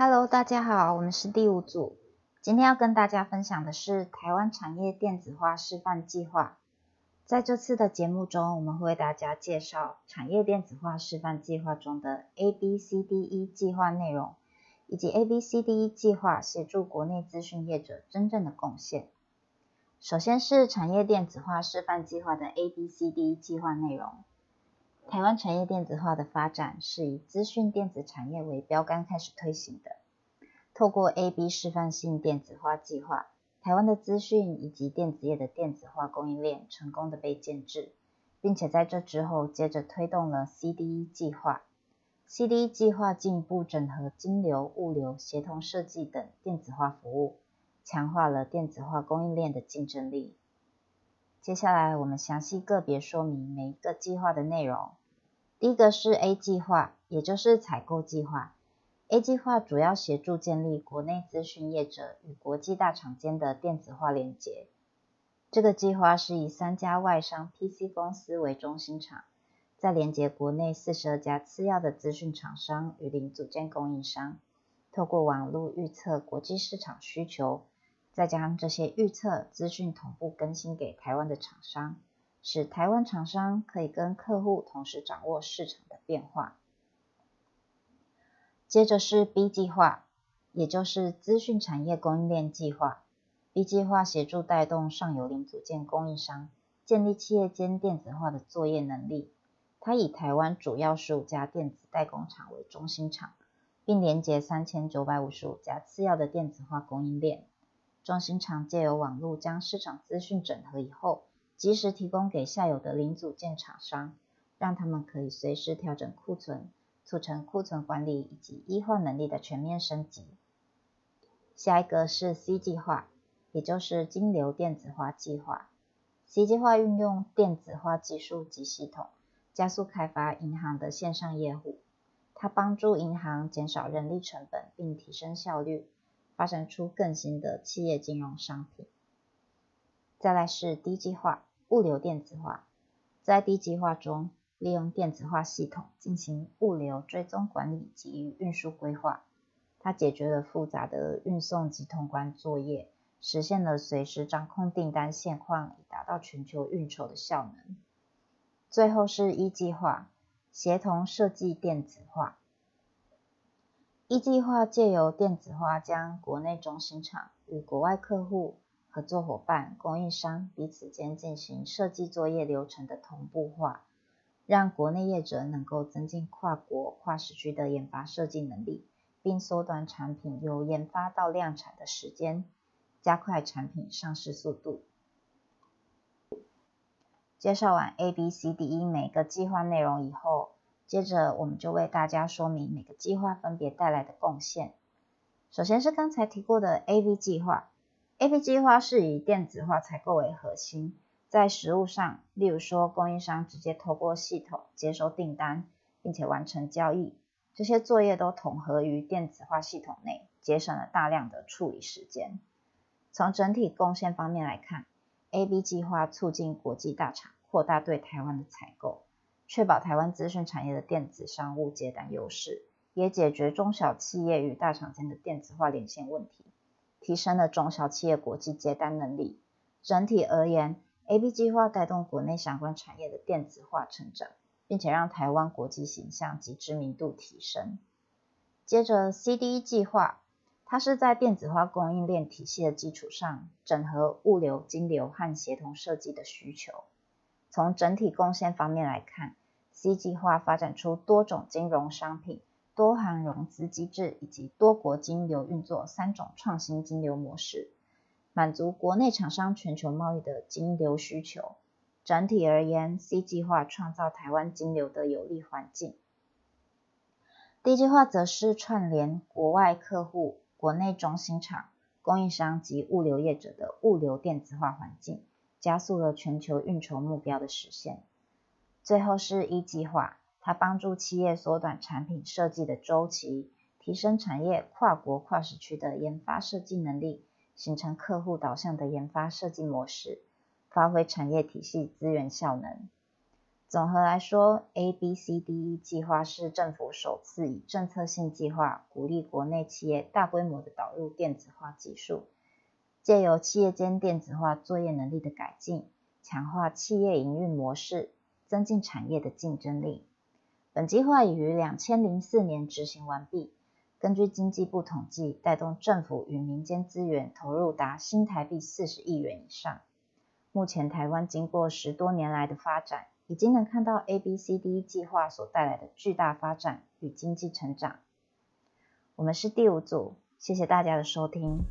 Hello，大家好，我们是第五组。今天要跟大家分享的是台湾产业电子化示范计划。在这次的节目中，我们会为大家介绍产业电子化示范计划中的 A、B、C、D、E 计划内容，以及 A、B、C、D、E 计划协助国内资讯业者真正的贡献。首先是产业电子化示范计划的 A、B、C、D、E 计划内容。台湾产业电子化的发展是以资讯电子产业为标杆开始推行的。透过 A/B 示范性电子化计划，台湾的资讯以及电子业的电子化供应链成功的被建制，并且在这之后接着推动了 CDE 计划。CDE 计划进一步整合金流、物流、协同设计等电子化服务，强化了电子化供应链的竞争力。接下来我们详细个别说明每一个计划的内容。第一个是 A 计划，也就是采购计划。A 计划主要协助建立国内资讯业者与国际大厂间的电子化连结。这个计划是以三家外商 PC 公司为中心厂，在连接国内四十二家次要的资讯厂商与零组件供应商，透过网络预测国际市场需求，再将这些预测资讯同步更新给台湾的厂商。使台湾厂商可以跟客户同时掌握市场的变化。接着是 B 计划，也就是资讯产业供应链计划。B 计划协助带动上游零组件供应商建立企业间电子化的作业能力。它以台湾主要十五家电子代工厂为中心厂，并连接三千九百五十五家次要的电子化供应链。中心厂借由网络将市场资讯整合以后。及时提供给下游的零组件厂商，让他们可以随时调整库存，促成库存管理以及医患能力的全面升级。下一个是 C 计划，也就是金流电子化计划。C 计划运用电子化技术及系统，加速开发银行的线上业务。它帮助银行减少人力成本，并提升效率，发展出更新的企业金融商品。再来是 D 计划。物流电子化，在 D 计划中，利用电子化系统进行物流追踪管理及运输规划。它解决了复杂的运送及通关作业，实现了随时掌控订单现况，以达到全球运筹的效能。最后是一计划，协同设计电子化。一计划借由电子化，将国内中心厂与国外客户。合作伙伴、供应商彼此间进行设计作业流程的同步化，让国内业者能够增进跨国、跨时区的研发设计能力，并缩短产品由研发到量产的时间，加快产品上市速度。介绍完 A、B、C、D、E 每个计划内容以后，接着我们就为大家说明每个计划分别带来的贡献。首先是刚才提过的 A、B 计划。A P 计划是以电子化采购为核心，在实物上，例如说供应商直接透过系统接收订单，并且完成交易，这些作业都统合于电子化系统内，节省了大量的处理时间。从整体贡献方面来看，A B 计划促进国际大厂扩大对台湾的采购，确保台湾资讯产业的电子商务接单优势，也解决中小企业与大厂间的电子化连线问题。提升了中小企业国际接单能力。整体而言，A B 计划带动国内相关产业的电子化成长，并且让台湾国际形象及知名度提升。接着 C D E 计划，它是在电子化供应链体系的基础上，整合物流、金流和协同设计的需求。从整体贡献方面来看，C 计划发展出多种金融商品。多行融资机制以及多国金流运作三种创新金流模式，满足国内厂商全球贸易的金流需求。整体而言，C 计划创造台湾金流的有利环境。D 计划则是串联国外客户、国内中心厂、供应商及物流业者的物流电子化环境，加速了全球运筹目标的实现。最后是 E 计划。它帮助企业缩短产品设计的周期，提升产业跨国跨时区的研发设计能力，形成客户导向的研发设计模式，发挥产业体系资源效能。总和来说，ABCDE 计划是政府首次以政策性计划鼓励国内企业大规模的导入电子化技术，借由企业间电子化作业能力的改进，强化企业营运模式，增进产业的竞争力。本计划已于两千零四年执行完毕。根据经济部统计，带动政府与民间资源投入达新台币四十亿元以上。目前台湾经过十多年来的发展，已经能看到 A、B、C、D 计划所带来的巨大发展与经济成长。我们是第五组，谢谢大家的收听。